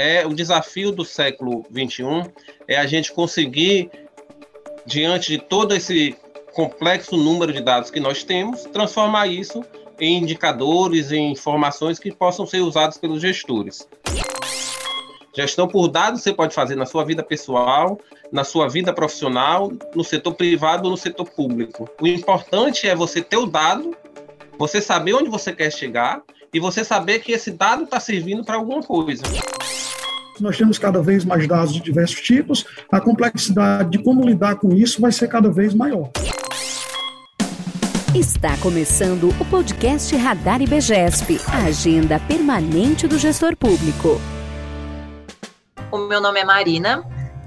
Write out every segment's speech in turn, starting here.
é o desafio do século 21 é a gente conseguir diante de todo esse complexo número de dados que nós temos, transformar isso em indicadores, em informações que possam ser usadas pelos gestores. Gestão por dados você pode fazer na sua vida pessoal, na sua vida profissional, no setor privado ou no setor público. O importante é você ter o dado, você saber onde você quer chegar e você saber que esse dado está servindo para alguma coisa. Nós temos cada vez mais dados de diversos tipos, a complexidade de como lidar com isso vai ser cada vez maior. Está começando o podcast Radar IBGESP, a agenda permanente do gestor público. O meu nome é Marina.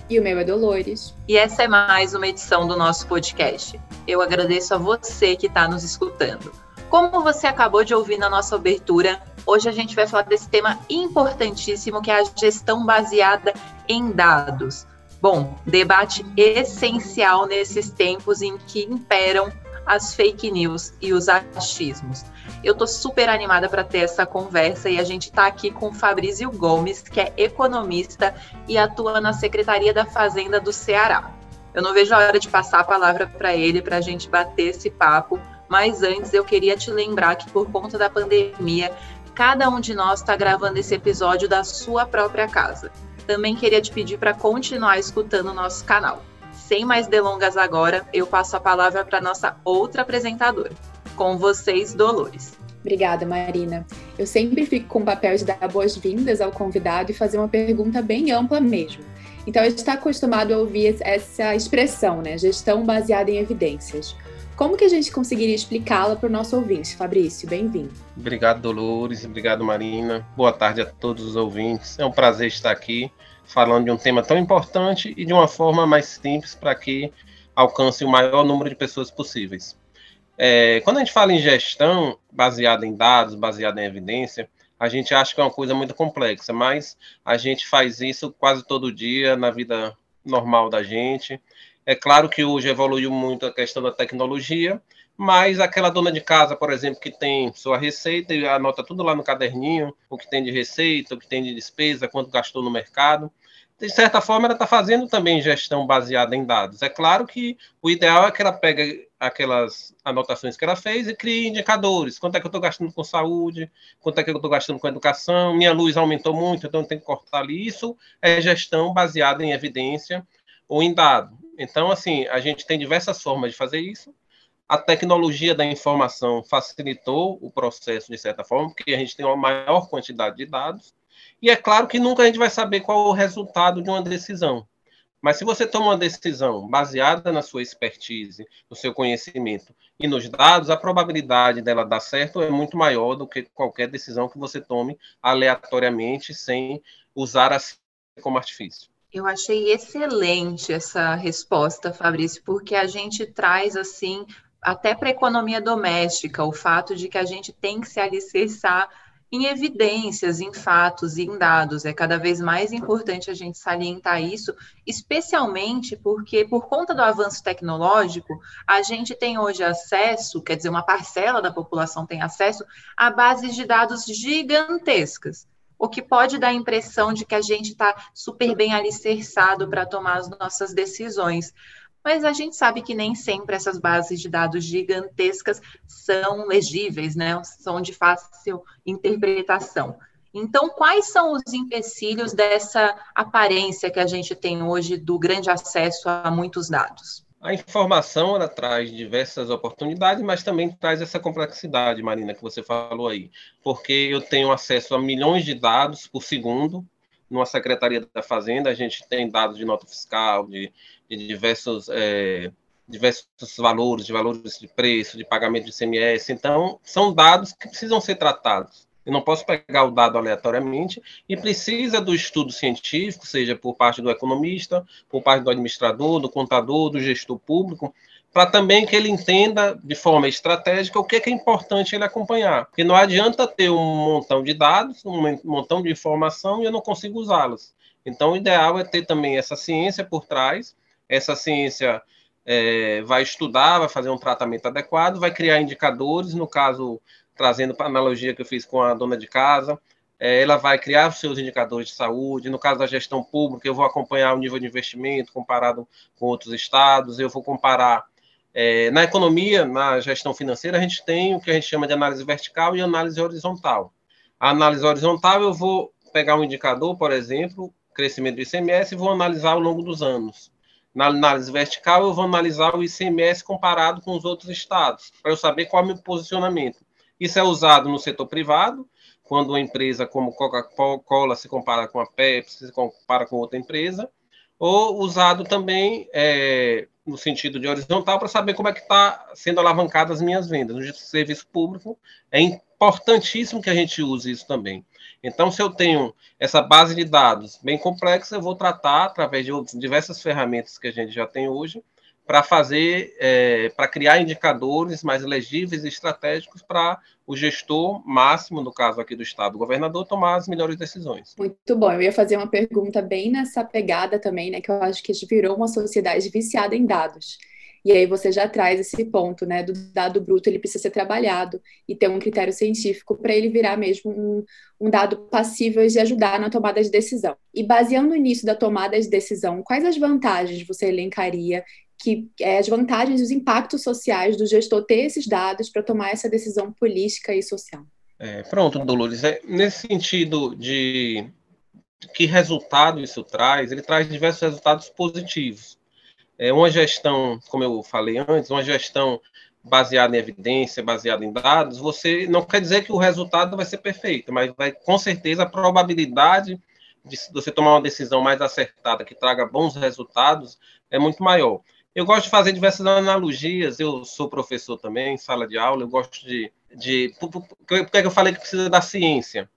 E o meu é Dolores. E essa é mais uma edição do nosso podcast. Eu agradeço a você que está nos escutando. Como você acabou de ouvir na nossa abertura, hoje a gente vai falar desse tema importantíssimo que é a gestão baseada em dados. Bom, debate essencial nesses tempos em que imperam as fake news e os achismos. Eu tô super animada para ter essa conversa e a gente está aqui com Fabrício Gomes, que é economista e atua na Secretaria da Fazenda do Ceará. Eu não vejo a hora de passar a palavra para ele para a gente bater esse papo, mas antes eu queria te lembrar que por conta da pandemia, cada um de nós está gravando esse episódio da sua própria casa. Também queria te pedir para continuar escutando o nosso canal. Sem mais delongas agora, eu passo a palavra para nossa outra apresentadora. Com vocês, Dolores. Obrigada, Marina. Eu sempre fico com o papel de dar boas-vindas ao convidado e fazer uma pergunta bem ampla mesmo. Então, a gente está acostumado a ouvir essa expressão, né? Gestão baseada em evidências. Como que a gente conseguiria explicá-la para o nosso ouvinte? Fabrício, bem-vindo. Obrigado, Dolores. Obrigado, Marina. Boa tarde a todos os ouvintes. É um prazer estar aqui falando de um tema tão importante e de uma forma mais simples para que alcance o maior número de pessoas possíveis. É, quando a gente fala em gestão baseada em dados, baseada em evidência, a gente acha que é uma coisa muito complexa, mas a gente faz isso quase todo dia na vida normal da gente. É claro que hoje evoluiu muito a questão da tecnologia, mas aquela dona de casa, por exemplo, que tem sua receita e anota tudo lá no caderninho, o que tem de receita, o que tem de despesa, quanto gastou no mercado. De certa forma, ela está fazendo também gestão baseada em dados. É claro que o ideal é que ela pegue aquelas anotações que ela fez e crie indicadores. Quanto é que eu estou gastando com saúde? Quanto é que eu estou gastando com educação? Minha luz aumentou muito, então tem que cortar ali. Isso é gestão baseada em evidência ou em dado. Então, assim, a gente tem diversas formas de fazer isso a tecnologia da informação facilitou o processo de certa forma, porque a gente tem uma maior quantidade de dados, e é claro que nunca a gente vai saber qual é o resultado de uma decisão. Mas se você toma uma decisão baseada na sua expertise, no seu conhecimento e nos dados, a probabilidade dela dar certo é muito maior do que qualquer decisão que você tome aleatoriamente, sem usar a como artifício. Eu achei excelente essa resposta, Fabrício, porque a gente traz assim até para a economia doméstica, o fato de que a gente tem que se alicerçar em evidências, em fatos e em dados. É cada vez mais importante a gente salientar isso, especialmente porque, por conta do avanço tecnológico, a gente tem hoje acesso, quer dizer, uma parcela da população tem acesso a bases de dados gigantescas. O que pode dar a impressão de que a gente está super bem alicerçado para tomar as nossas decisões mas a gente sabe que nem sempre essas bases de dados gigantescas são legíveis, né? São de fácil interpretação. Então, quais são os empecilhos dessa aparência que a gente tem hoje do grande acesso a muitos dados? A informação ela traz diversas oportunidades, mas também traz essa complexidade, Marina, que você falou aí, porque eu tenho acesso a milhões de dados por segundo. Numa secretaria da Fazenda, a gente tem dados de nota fiscal, de de diversos, é, diversos valores, de valores de preço, de pagamento de CMS. Então, são dados que precisam ser tratados. Eu não posso pegar o dado aleatoriamente e precisa do estudo científico, seja por parte do economista, por parte do administrador, do contador, do gestor público, para também que ele entenda de forma estratégica o que é, que é importante ele acompanhar. Porque não adianta ter um montão de dados, um montão de informação e eu não consigo usá-los. Então, o ideal é ter também essa ciência por trás essa ciência é, vai estudar, vai fazer um tratamento adequado, vai criar indicadores, no caso, trazendo para a analogia que eu fiz com a dona de casa, é, ela vai criar os seus indicadores de saúde. No caso da gestão pública, eu vou acompanhar o nível de investimento comparado com outros estados, eu vou comparar. É, na economia, na gestão financeira, a gente tem o que a gente chama de análise vertical e análise horizontal. A análise horizontal, eu vou pegar um indicador, por exemplo, crescimento do ICMS, e vou analisar ao longo dos anos. Na análise vertical, eu vou analisar o ICMS comparado com os outros estados, para eu saber qual é o meu posicionamento. Isso é usado no setor privado, quando uma empresa como Coca-Cola se compara com a Pepsi, se compara com outra empresa, ou usado também é, no sentido de horizontal para saber como é que está sendo alavancadas as minhas vendas. No serviço público é importantíssimo que a gente use isso também. Então, se eu tenho essa base de dados bem complexa, eu vou tratar através de diversas ferramentas que a gente já tem hoje para fazer, é, para criar indicadores mais legíveis e estratégicos para o gestor máximo, no caso aqui do Estado, o governador, tomar as melhores decisões. Muito bom. Eu ia fazer uma pergunta bem nessa pegada também, né? Que eu acho que a gente virou uma sociedade viciada em dados. E aí você já traz esse ponto, né, do dado bruto, ele precisa ser trabalhado e ter um critério científico para ele virar mesmo um, um dado passível de ajudar na tomada de decisão. E baseando início da tomada de decisão, quais as vantagens você elencaria que é, as vantagens e os impactos sociais do gestor ter esses dados para tomar essa decisão política e social. É, pronto, Dolores. É, nesse sentido de que resultado isso traz, ele traz diversos resultados positivos. É uma gestão, como eu falei antes, uma gestão baseada em evidência, baseada em dados, você não quer dizer que o resultado vai ser perfeito, mas vai com certeza a probabilidade de você tomar uma decisão mais acertada que traga bons resultados é muito maior. Eu gosto de fazer diversas analogias. Eu sou professor também, em sala de aula. Eu gosto de. de por, por que eu falei que precisa da ciência?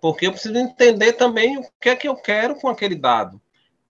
Porque eu preciso entender também o que é que eu quero com aquele dado.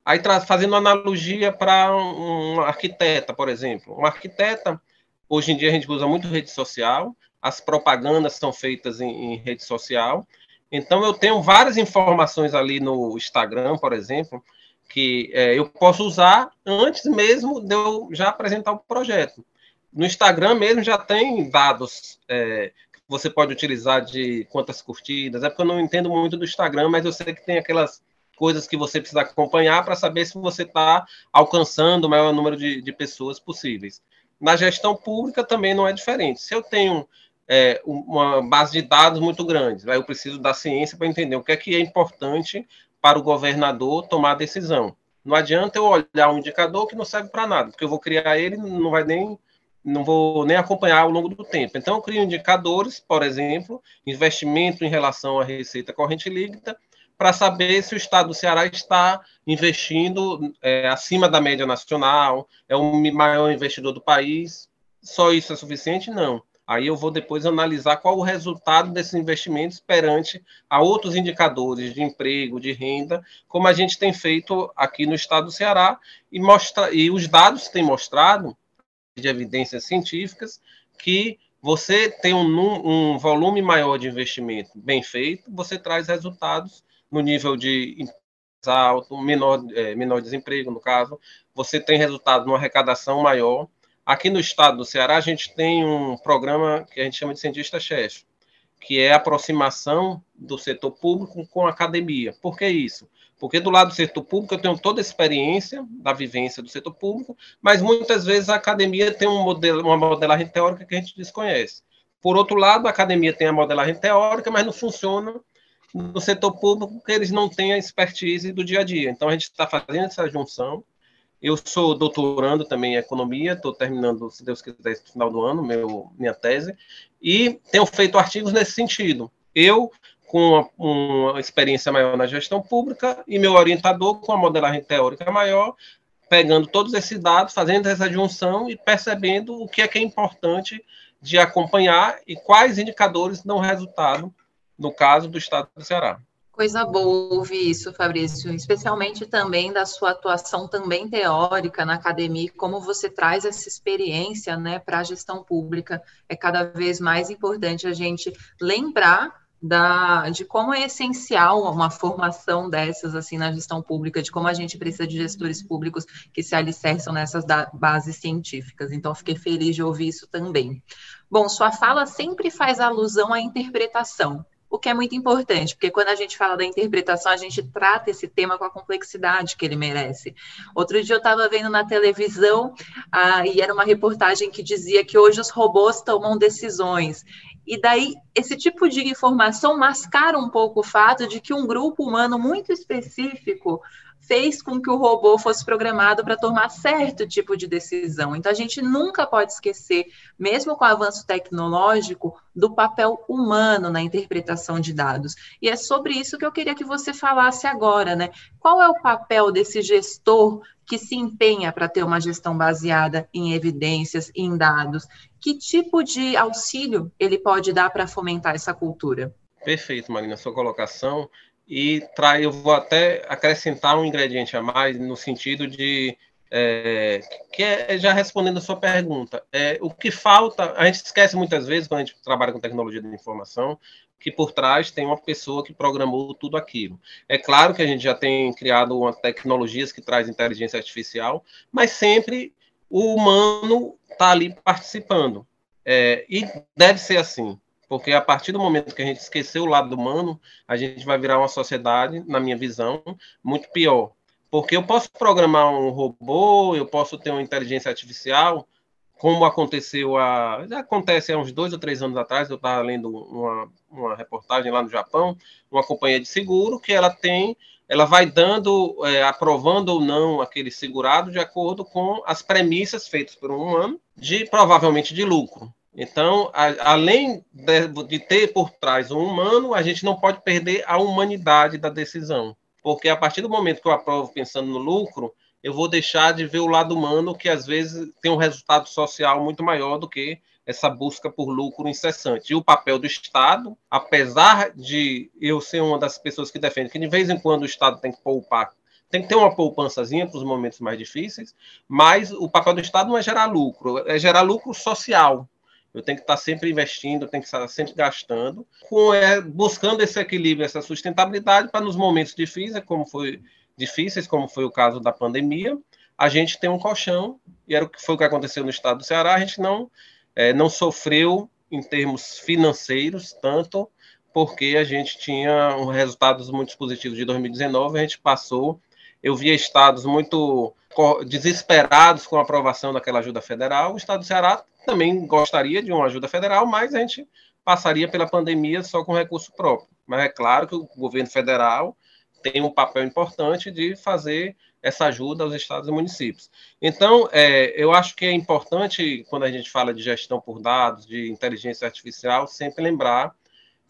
Aí, fazendo analogia para um, um arquiteta, por exemplo. Um arquiteta, hoje em dia a gente usa muito rede social, as propagandas são feitas em, em rede social. Então, eu tenho várias informações ali no Instagram, por exemplo, que é, eu posso usar antes mesmo de eu já apresentar o projeto. No Instagram mesmo já tem dados é, que você pode utilizar de quantas curtidas. É porque eu não entendo muito do Instagram, mas eu sei que tem aquelas coisas que você precisa acompanhar para saber se você está alcançando o maior número de, de, pessoas possíveis. Na gestão pública também não é diferente. Se eu tenho é, uma base de dados muito grande, eu preciso da ciência para entender o que é que é importante para o governador tomar a decisão. Não adianta eu olhar um indicador que não serve para nada, porque eu vou criar ele não vai nem não vou nem acompanhar ao longo do tempo. Então, eu crio indicadores, por exemplo, investimento em relação à receita corrente líquida, para saber se o Estado do Ceará está investindo é, acima da média nacional, é o maior investidor do país. Só isso é suficiente? Não. Aí eu vou depois analisar qual o resultado desses investimentos perante a outros indicadores de emprego, de renda, como a gente tem feito aqui no estado do Ceará, e, mostra, e os dados têm mostrado, de evidências científicas, que você tem um, um volume maior de investimento bem feito, você traz resultados no nível de alto, menor, é, menor desemprego, no caso, você tem resultado numa arrecadação maior, Aqui no estado do Ceará, a gente tem um programa que a gente chama de cientista-chefe, que é a aproximação do setor público com a academia. Por que isso? Porque do lado do setor público eu tenho toda a experiência da vivência do setor público, mas muitas vezes a academia tem um modelo, uma modelagem teórica que a gente desconhece. Por outro lado, a academia tem a modelagem teórica, mas não funciona no setor público porque eles não têm a expertise do dia a dia. Então a gente está fazendo essa junção eu sou doutorando também em economia, estou terminando, se Deus quiser, no final do ano, meu, minha tese, e tenho feito artigos nesse sentido. Eu, com uma, uma experiência maior na gestão pública, e meu orientador, com a modelagem teórica maior, pegando todos esses dados, fazendo essa junção e percebendo o que é que é importante de acompanhar e quais indicadores dão resultado no caso do estado do Ceará. Coisa boa ouvir isso, Fabrício, especialmente também da sua atuação também teórica na academia, como você traz essa experiência né, para a gestão pública. É cada vez mais importante a gente lembrar da, de como é essencial uma formação dessas assim na gestão pública, de como a gente precisa de gestores públicos que se alicerçam nessas bases científicas. Então, fiquei feliz de ouvir isso também. Bom, sua fala sempre faz alusão à interpretação o que é muito importante, porque quando a gente fala da interpretação, a gente trata esse tema com a complexidade que ele merece. Outro dia eu estava vendo na televisão ah, e era uma reportagem que dizia que hoje os robôs tomam decisões. E daí, esse tipo de informação mascara um pouco o fato de que um grupo humano muito específico fez com que o robô fosse programado para tomar certo tipo de decisão. Então, a gente nunca pode esquecer, mesmo com o avanço tecnológico, do papel humano na interpretação de dados. E é sobre isso que eu queria que você falasse agora, né? Qual é o papel desse gestor que se empenha para ter uma gestão baseada em evidências, em dados? Que tipo de auxílio ele pode dar para fomentar essa cultura? Perfeito, Marina, sua colocação e trai, eu vou até acrescentar um ingrediente a mais no sentido de é, que é já respondendo a sua pergunta, é, o que falta, a gente esquece muitas vezes quando a gente trabalha com tecnologia de informação, que por trás tem uma pessoa que programou tudo aquilo. É claro que a gente já tem criado uma tecnologias que traz inteligência artificial, mas sempre o humano está ali participando. É, e deve ser assim. Porque a partir do momento que a gente esqueceu o lado humano, a gente vai virar uma sociedade, na minha visão, muito pior. Porque eu posso programar um robô, eu posso ter uma inteligência artificial, como aconteceu há. Já acontece há uns dois ou três anos atrás, eu estava lendo uma, uma reportagem lá no Japão, uma companhia de seguro, que ela tem. Ela vai dando, é, aprovando ou não aquele segurado de acordo com as premissas feitas por um humano, de provavelmente de lucro. Então, a, além de, de, ter por trás um humano, a gente não pode perder a humanidade da decisão. Porque a partir do momento que eu aprovo pensando no lucro, eu vou deixar de ver o lado humano, que às vezes tem um resultado social muito maior do que essa busca por lucro incessante. E o papel do Estado, apesar de eu ser uma das pessoas que defende que de vez em quando o Estado tem que poupar tem que ter uma poupançazinha para os momentos mais difíceis, mas o papel do Estado não é gerar lucro, é gerar lucro social. Eu tenho que estar sempre investindo, tenho que estar sempre gastando, com, é, buscando esse equilíbrio, essa sustentabilidade para nos momentos difíceis, como foi difíceis, como foi o caso da pandemia, a gente tem um colchão e era o que foi o que aconteceu no estado do Ceará. A gente não é, não sofreu em termos financeiros tanto porque a gente tinha resultados muito positivos de 2019. A gente passou eu via estados muito desesperados com a aprovação daquela ajuda federal. O estado do Ceará também gostaria de uma ajuda federal, mas a gente passaria pela pandemia só com recurso próprio. Mas é claro que o governo federal tem um papel importante de fazer essa ajuda aos estados e municípios. Então, é, eu acho que é importante, quando a gente fala de gestão por dados, de inteligência artificial, sempre lembrar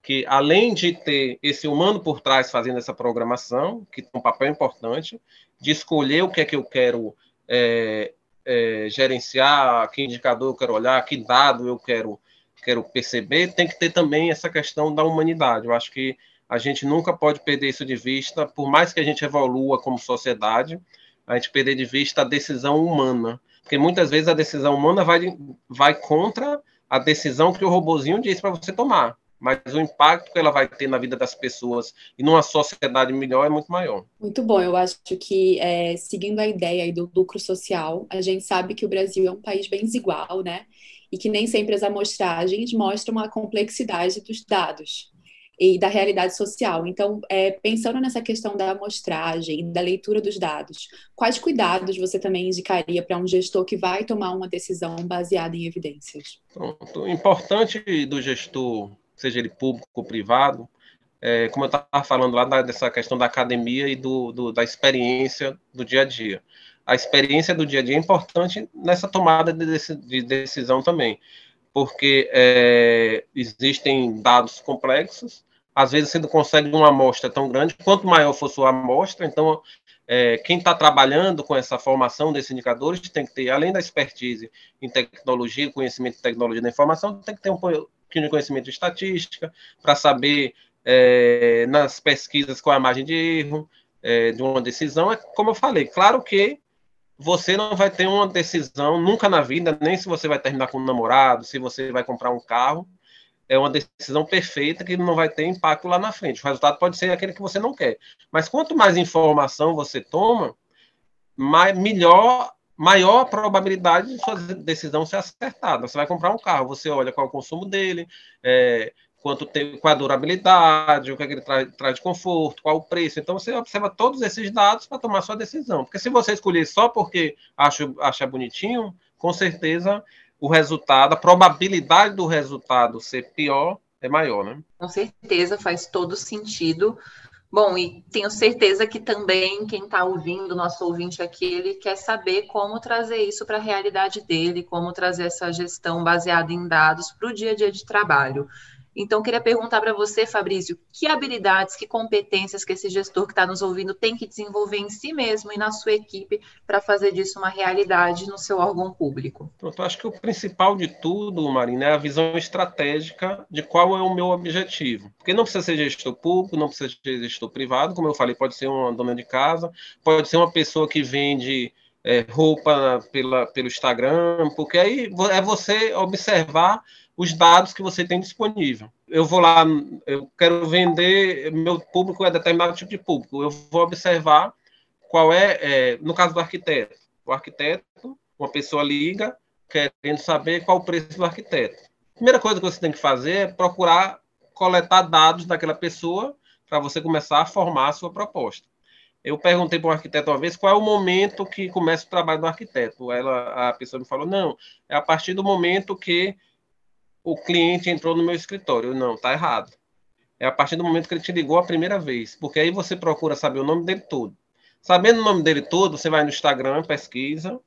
que além de ter esse humano por trás fazendo essa programação, que tem um papel importante, de escolher o que é que eu quero é, é, gerenciar, que indicador eu quero olhar, que dado eu quero, quero perceber, tem que ter também essa questão da humanidade. Eu acho que a gente nunca pode perder isso de vista, por mais que a gente evolua como sociedade, a gente perder de vista a decisão humana. Porque muitas vezes a decisão humana vai, vai contra a decisão que o robozinho diz para você tomar mas o impacto que ela vai ter na vida das pessoas e numa sociedade melhor é muito maior. Muito bom, eu acho que é, seguindo a ideia do lucro social, a gente sabe que o Brasil é um país bem desigual, né? E que nem sempre as amostragens mostram a complexidade dos dados e da realidade social. Então, é, pensando nessa questão da amostragem, da leitura dos dados, quais cuidados você também indicaria para um gestor que vai tomar uma decisão baseada em evidências? o importante do gestor seja ele público ou privado, é, como eu estava falando lá da, dessa questão da academia e do, do, da experiência do dia a dia. A experiência do dia a dia é importante nessa tomada de, de decisão também, porque é, existem dados complexos, às vezes você não consegue uma amostra tão grande, quanto maior for sua amostra, então é, quem está trabalhando com essa formação desses indicadores tem que ter, além da expertise em tecnologia, conhecimento de tecnologia da informação, tem que ter um de conhecimento de estatística, para saber é, nas pesquisas qual é a margem de erro é, de uma decisão. É como eu falei, claro que você não vai ter uma decisão nunca na vida, nem se você vai terminar com um namorado, se você vai comprar um carro, é uma decisão perfeita que não vai ter impacto lá na frente. O resultado pode ser aquele que você não quer. Mas quanto mais informação você toma, mais, melhor maior probabilidade de sua decisão ser acertada. Você vai comprar um carro, você olha qual é o consumo dele, é, quanto tem, qual a durabilidade, o que, é que ele traz, traz de conforto, qual o preço. Então, você observa todos esses dados para tomar sua decisão. Porque se você escolher só porque acha, acha bonitinho, com certeza o resultado, a probabilidade do resultado ser pior é maior, né? Com certeza, faz todo sentido. Bom, e tenho certeza que também quem está ouvindo, nosso ouvinte aqui, ele quer saber como trazer isso para a realidade dele, como trazer essa gestão baseada em dados para o dia a dia de trabalho. Então, queria perguntar para você, Fabrício, que habilidades, que competências que esse gestor que está nos ouvindo tem que desenvolver em si mesmo e na sua equipe para fazer disso uma realidade no seu órgão público? Pronto, acho que o principal de tudo, Marina, é a visão estratégica de qual é o meu objetivo. Porque não precisa ser gestor público, não precisa ser gestor privado, como eu falei, pode ser uma dona de casa, pode ser uma pessoa que vende é, roupa pela, pelo Instagram, porque aí é você observar os dados que você tem disponível. Eu vou lá, eu quero vender, meu público é determinado tipo de público, eu vou observar qual é, é no caso do arquiteto. O arquiteto, uma pessoa liga querendo saber qual o preço do arquiteto. Primeira coisa que você tem que fazer é procurar coletar dados daquela pessoa para você começar a formar a sua proposta. Eu perguntei para um arquiteto uma vez qual é o momento que começa o trabalho do arquiteto. Ela, a pessoa me falou: não, é a partir do momento que o cliente entrou no meu escritório. Não, tá errado. É a partir do momento que ele te ligou a primeira vez, porque aí você procura saber o nome dele todo. Sabendo o nome dele todo, você vai no Instagram, pesquisa,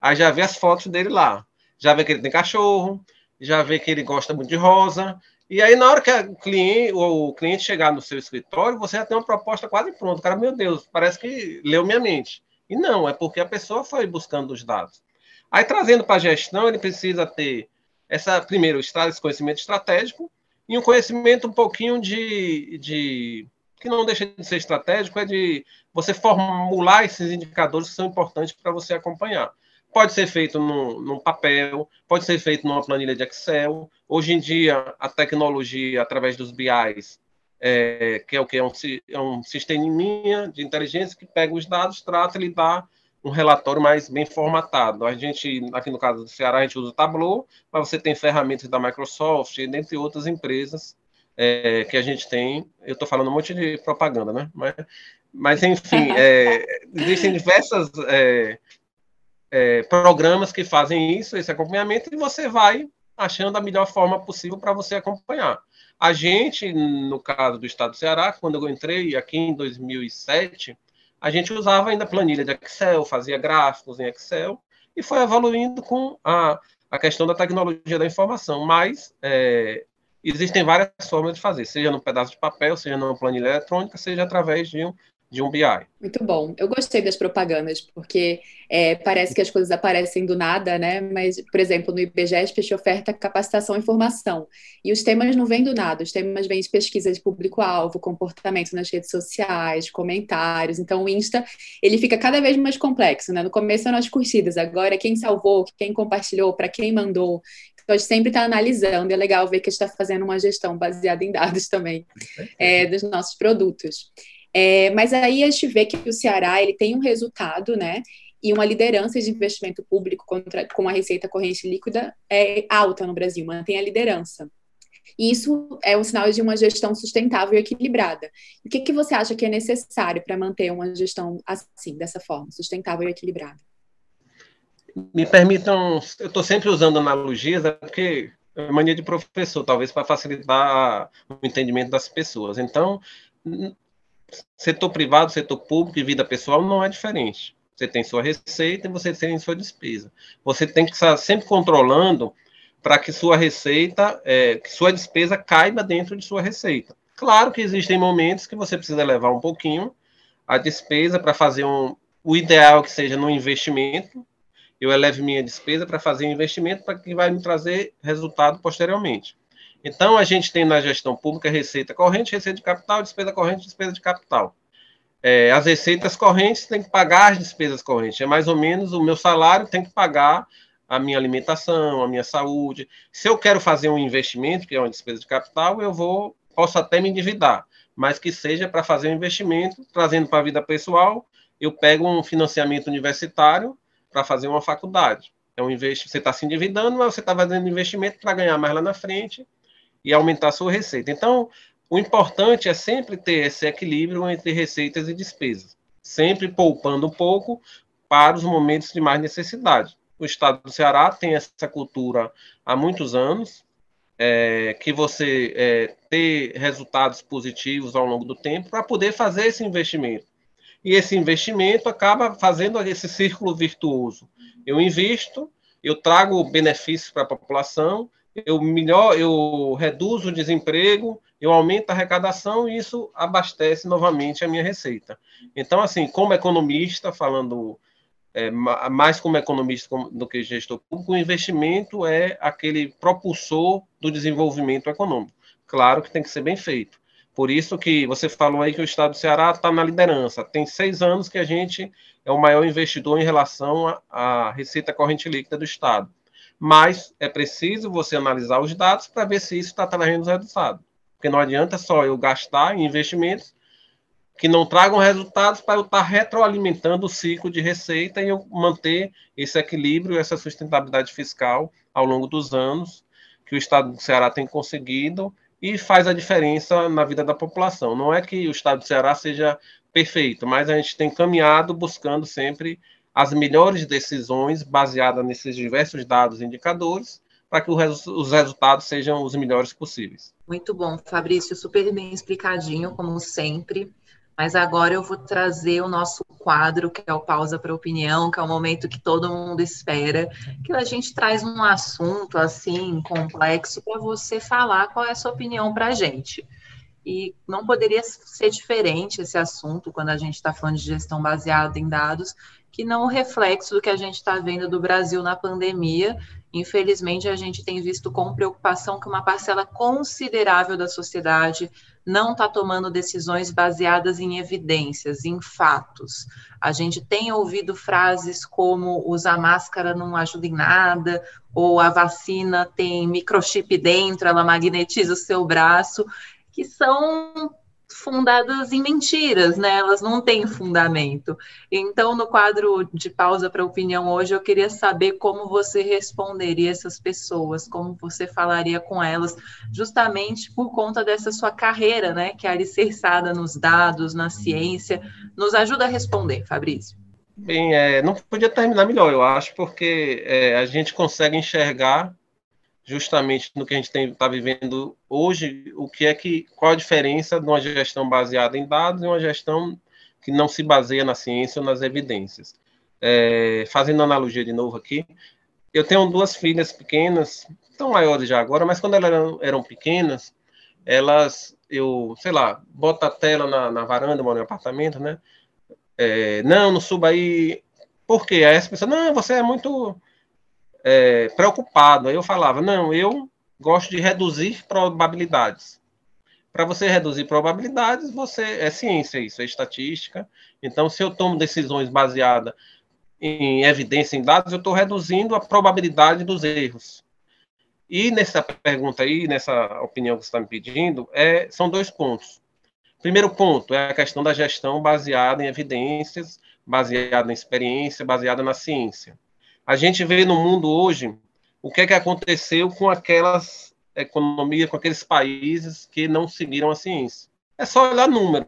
aí já vê as fotos dele lá. Já vê que ele tem cachorro, já vê que ele gosta muito de rosa. E aí, na hora que o cliente, o cliente chegar no seu escritório, você já tem uma proposta quase pronta. Cara, meu Deus, parece que leu minha mente. E não, é porque a pessoa foi buscando os dados. Aí, trazendo para a gestão, ele precisa ter essa primeiro esse conhecimento estratégico e um conhecimento um pouquinho de, de que não deixa de ser estratégico é de você formular esses indicadores que são importantes para você acompanhar. Pode ser feito num, papel, pode ser feito numa planilha de Excel. Hoje em dia, a tecnologia, através dos BIs, é, que é o que? É um, é um sisteminha de inteligência que pega os dados, trata e dá um relatório mais bem formatado. A gente, aqui no caso do Ceará, a gente usa o Tableau, mas você tem ferramentas da Microsoft, dentre outras empresas é, que a gente tem. Eu estou falando um monte de propaganda, né? Mas, mas enfim, é, existem diversas é, é, programas que fazem isso, esse acompanhamento, e você vai achando a melhor forma possível para você acompanhar. A gente, no caso do Estado do Ceará, quando eu entrei aqui em 2007, a gente usava ainda planilha de Excel, fazia gráficos em Excel e foi evoluindo com a, a questão da tecnologia da informação. Mas é, existem várias formas de fazer, seja num pedaço de papel, seja numa planilha eletrônica, seja através de um, de um BI. Muito bom. Eu gostei das propagandas, porque é, parece que as coisas aparecem do nada, né? Mas, por exemplo, no IBGESP te oferta capacitação e formação. E os temas não vêm do nada, os temas vêm de pesquisa de público-alvo, comportamento nas redes sociais, comentários. Então, o Insta, ele fica cada vez mais complexo, né? No começo eram as curtidas, agora é quem salvou, quem compartilhou, para quem mandou. Então, a gente sempre está analisando, é legal ver que a gente está fazendo uma gestão baseada em dados também é, dos nossos produtos. É, mas aí a gente vê que o Ceará ele tem um resultado, né? E uma liderança de investimento público contra, com a receita corrente líquida é alta no Brasil, mantém a liderança. E isso é um sinal de uma gestão sustentável e equilibrada. O que, que você acha que é necessário para manter uma gestão assim, dessa forma, sustentável e equilibrada? Me permitam, eu estou sempre usando analogias, é porque é mania de professor, talvez para facilitar o entendimento das pessoas. Então, setor privado, setor público e vida pessoal não é diferente. Você tem sua receita e você tem sua despesa. Você tem que estar sempre controlando para que sua receita, é, que sua despesa caiba dentro de sua receita. Claro que existem momentos que você precisa levar um pouquinho a despesa para fazer um. O ideal é que seja no investimento. Eu eleve minha despesa para fazer um investimento para que vai me trazer resultado posteriormente. Então, a gente tem na gestão pública receita corrente, receita de capital, despesa corrente, despesa de capital. É, as receitas correntes têm que pagar as despesas correntes. É mais ou menos o meu salário tem que pagar a minha alimentação, a minha saúde. Se eu quero fazer um investimento, que é uma despesa de capital, eu vou posso até me endividar, mas que seja para fazer um investimento, trazendo para a vida pessoal, eu pego um financiamento universitário para fazer uma faculdade. É um investi você está se endividando, mas você está fazendo investimento para ganhar mais lá na frente e aumentar sua receita. Então, o importante é sempre ter esse equilíbrio entre receitas e despesas, sempre poupando um pouco para os momentos de mais necessidade. O estado do Ceará tem essa cultura há muitos anos, é, que você é, ter resultados positivos ao longo do tempo para poder fazer esse investimento. E esse investimento acaba fazendo esse círculo virtuoso. Eu invisto, eu trago benefícios para a população, eu melhor, eu reduzo o desemprego, eu aumento a arrecadação e isso abastece novamente a minha receita. Então, assim, como economista, falando é, mais como economista do que gestor público, o investimento é aquele propulsor do desenvolvimento econômico. Claro que tem que ser bem feito. Por isso que você falou aí que o Estado do Ceará está na liderança. Tem seis anos que a gente é o maior investidor em relação à receita corrente líquida do Estado. Mas é preciso você analisar os dados para ver se isso está trazendo resultado. Porque não adianta só eu gastar em investimentos que não tragam resultados para eu estar retroalimentando o ciclo de receita e eu manter esse equilíbrio, essa sustentabilidade fiscal ao longo dos anos que o Estado do Ceará tem conseguido e faz a diferença na vida da população. Não é que o Estado do Ceará seja perfeito, mas a gente tem caminhado buscando sempre as melhores decisões baseadas nesses diversos dados e indicadores para que os resultados sejam os melhores possíveis. Muito bom, Fabrício, super bem explicadinho, como sempre. Mas agora eu vou trazer o nosso quadro, que é o Pausa para Opinião, que é o momento que todo mundo espera, que a gente traz um assunto assim complexo para você falar qual é a sua opinião para a gente. E não poderia ser diferente esse assunto quando a gente está falando de gestão baseada em dados, que não o reflexo do que a gente está vendo do Brasil na pandemia. Infelizmente, a gente tem visto com preocupação que uma parcela considerável da sociedade não está tomando decisões baseadas em evidências, em fatos. A gente tem ouvido frases como usar máscara não ajuda em nada, ou a vacina tem microchip dentro, ela magnetiza o seu braço, que são fundadas em mentiras, né? Elas não têm fundamento. Então, no quadro de pausa para opinião hoje, eu queria saber como você responderia essas pessoas, como você falaria com elas, justamente por conta dessa sua carreira, né? Que é alicerçada nos dados, na ciência. Nos ajuda a responder, Fabrício. Bem, é, não podia terminar melhor, eu acho, porque é, a gente consegue enxergar justamente no que a gente está vivendo hoje, o que é que qual a diferença de uma gestão baseada em dados e uma gestão que não se baseia na ciência ou nas evidências. É, fazendo analogia de novo aqui, eu tenho duas filhas pequenas, tão maiores já agora, mas quando elas eram, eram pequenas, elas, eu, sei lá, boto a tela na, na varanda, moro em apartamento, né? É, não, não suba aí. Por quê? Aí as pessoas, não, você é muito é, preocupado. Aí eu falava, não, eu gosto de reduzir probabilidades. Para você reduzir probabilidades, você é ciência isso, é estatística. Então, se eu tomo decisões baseadas em evidência, em dados, eu estou reduzindo a probabilidade dos erros. E nessa pergunta aí, nessa opinião que você está me pedindo, é, são dois pontos. Primeiro ponto é a questão da gestão baseada em evidências, baseada em experiência, baseada na ciência. A gente vê no mundo hoje o que é que aconteceu com aquelas economias, com aqueles países que não seguiram a ciência. É só olhar número.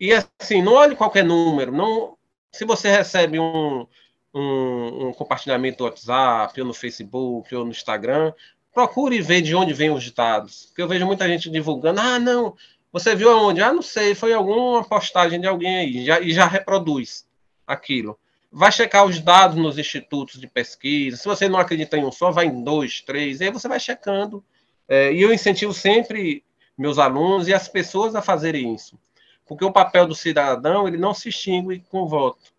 E assim, não olhe qualquer número. Não, se você recebe um, um, um compartilhamento do WhatsApp, ou no Facebook, ou no Instagram, procure ver de onde vêm os dados. Porque eu vejo muita gente divulgando, ah, não, você viu aonde? Ah, não sei, foi alguma postagem de alguém aí, já, e já reproduz aquilo vai checar os dados nos institutos de pesquisa. Se você não acredita em um só, vai em dois, três, e aí você vai checando. É, e eu incentivo sempre meus alunos e as pessoas a fazerem isso. Porque o papel do cidadão, ele não se extingue com o voto.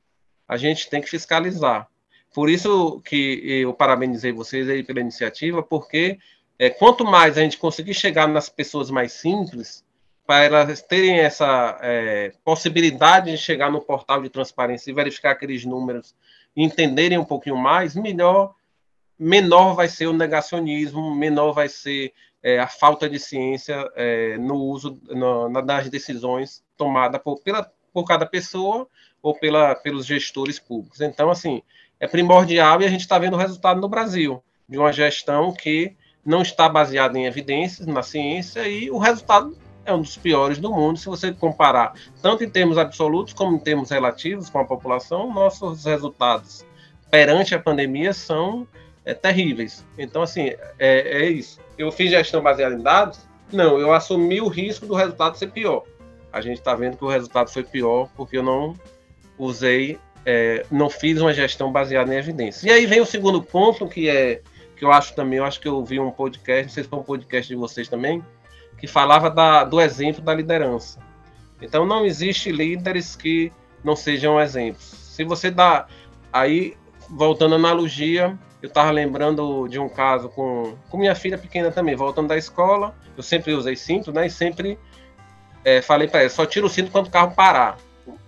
A gente tem que fiscalizar. Por isso que eu parabenizei vocês aí pela iniciativa, porque é, quanto mais a gente conseguir chegar nas pessoas mais simples, para elas terem essa é, possibilidade de chegar no portal de transparência e verificar aqueles números e entenderem um pouquinho mais, melhor, menor vai ser o negacionismo, menor vai ser é, a falta de ciência é, no uso no, nas decisões tomadas por, pela, por cada pessoa ou pela, pelos gestores públicos. Então, assim, é primordial e a gente está vendo o resultado no Brasil de uma gestão que não está baseada em evidências na ciência e o resultado é um dos piores do mundo. Se você comparar tanto em termos absolutos como em termos relativos com a população, nossos resultados perante a pandemia são é, terríveis. Então, assim, é, é isso. Eu fiz gestão baseada em dados? Não, eu assumi o risco do resultado ser pior. A gente está vendo que o resultado foi pior porque eu não usei, é, não fiz uma gestão baseada em evidências. E aí vem o segundo ponto, que é que eu acho também, eu acho que eu vi um podcast, não sei se foi um podcast de vocês também, que falava da, do exemplo da liderança. Então não existe líderes que não sejam exemplos. Se você dá aí voltando à analogia, eu estava lembrando de um caso com, com minha filha pequena também, voltando da escola, eu sempre usei cinto, né? E sempre é, falei para ela, só tira o cinto quando o carro parar.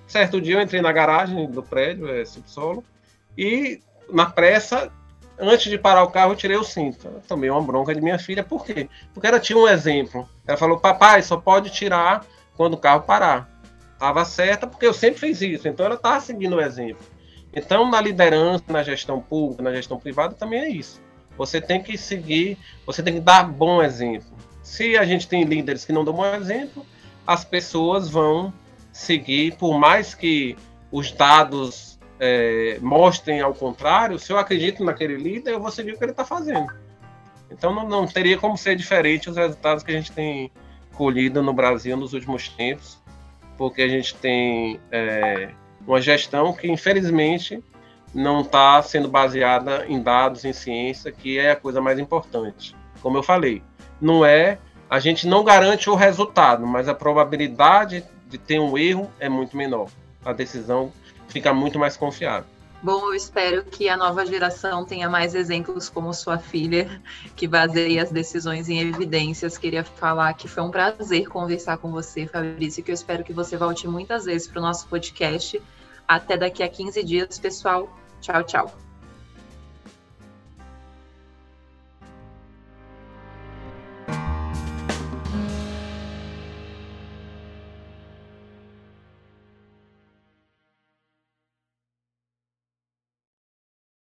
Certo dia eu entrei na garagem do prédio, é subsolo, e na pressa antes de parar o carro, eu tirei o cinto. Eu tomei uma bronca de minha filha, por quê? Porque ela tinha um exemplo. Ela falou, papai, só pode tirar quando o carro parar. Estava certa, porque eu sempre fiz isso. Então ela estava seguindo o exemplo. Então, na liderança, na gestão pública, na gestão privada, também é isso. Você tem que seguir, você tem que dar bom exemplo. Se a gente tem líderes que não dão bom exemplo, as pessoas vão seguir, por mais que os dados é, mostrem ao contrário, se eu acredito naquele líder, eu vou seguir o que ele está fazendo. Então não, não, teria como ser diferente os resultados que a gente tem colhido no Brasil nos últimos tempos, porque a gente tem é, uma gestão que, infelizmente, não está sendo baseada em dados, em ciência, que é a coisa mais importante. Como eu falei, não é, a gente não garante o resultado, mas a probabilidade de ter um erro é muito menor. A decisão fica muito mais confiável. Bom, eu espero que a nova geração tenha mais exemplos como sua filha, que baseia as decisões em evidências. Queria falar que foi um prazer conversar com você, Fabrício, que eu espero que você volte muitas vezes para o nosso podcast. Até daqui a 15 dias, pessoal. Tchau, tchau.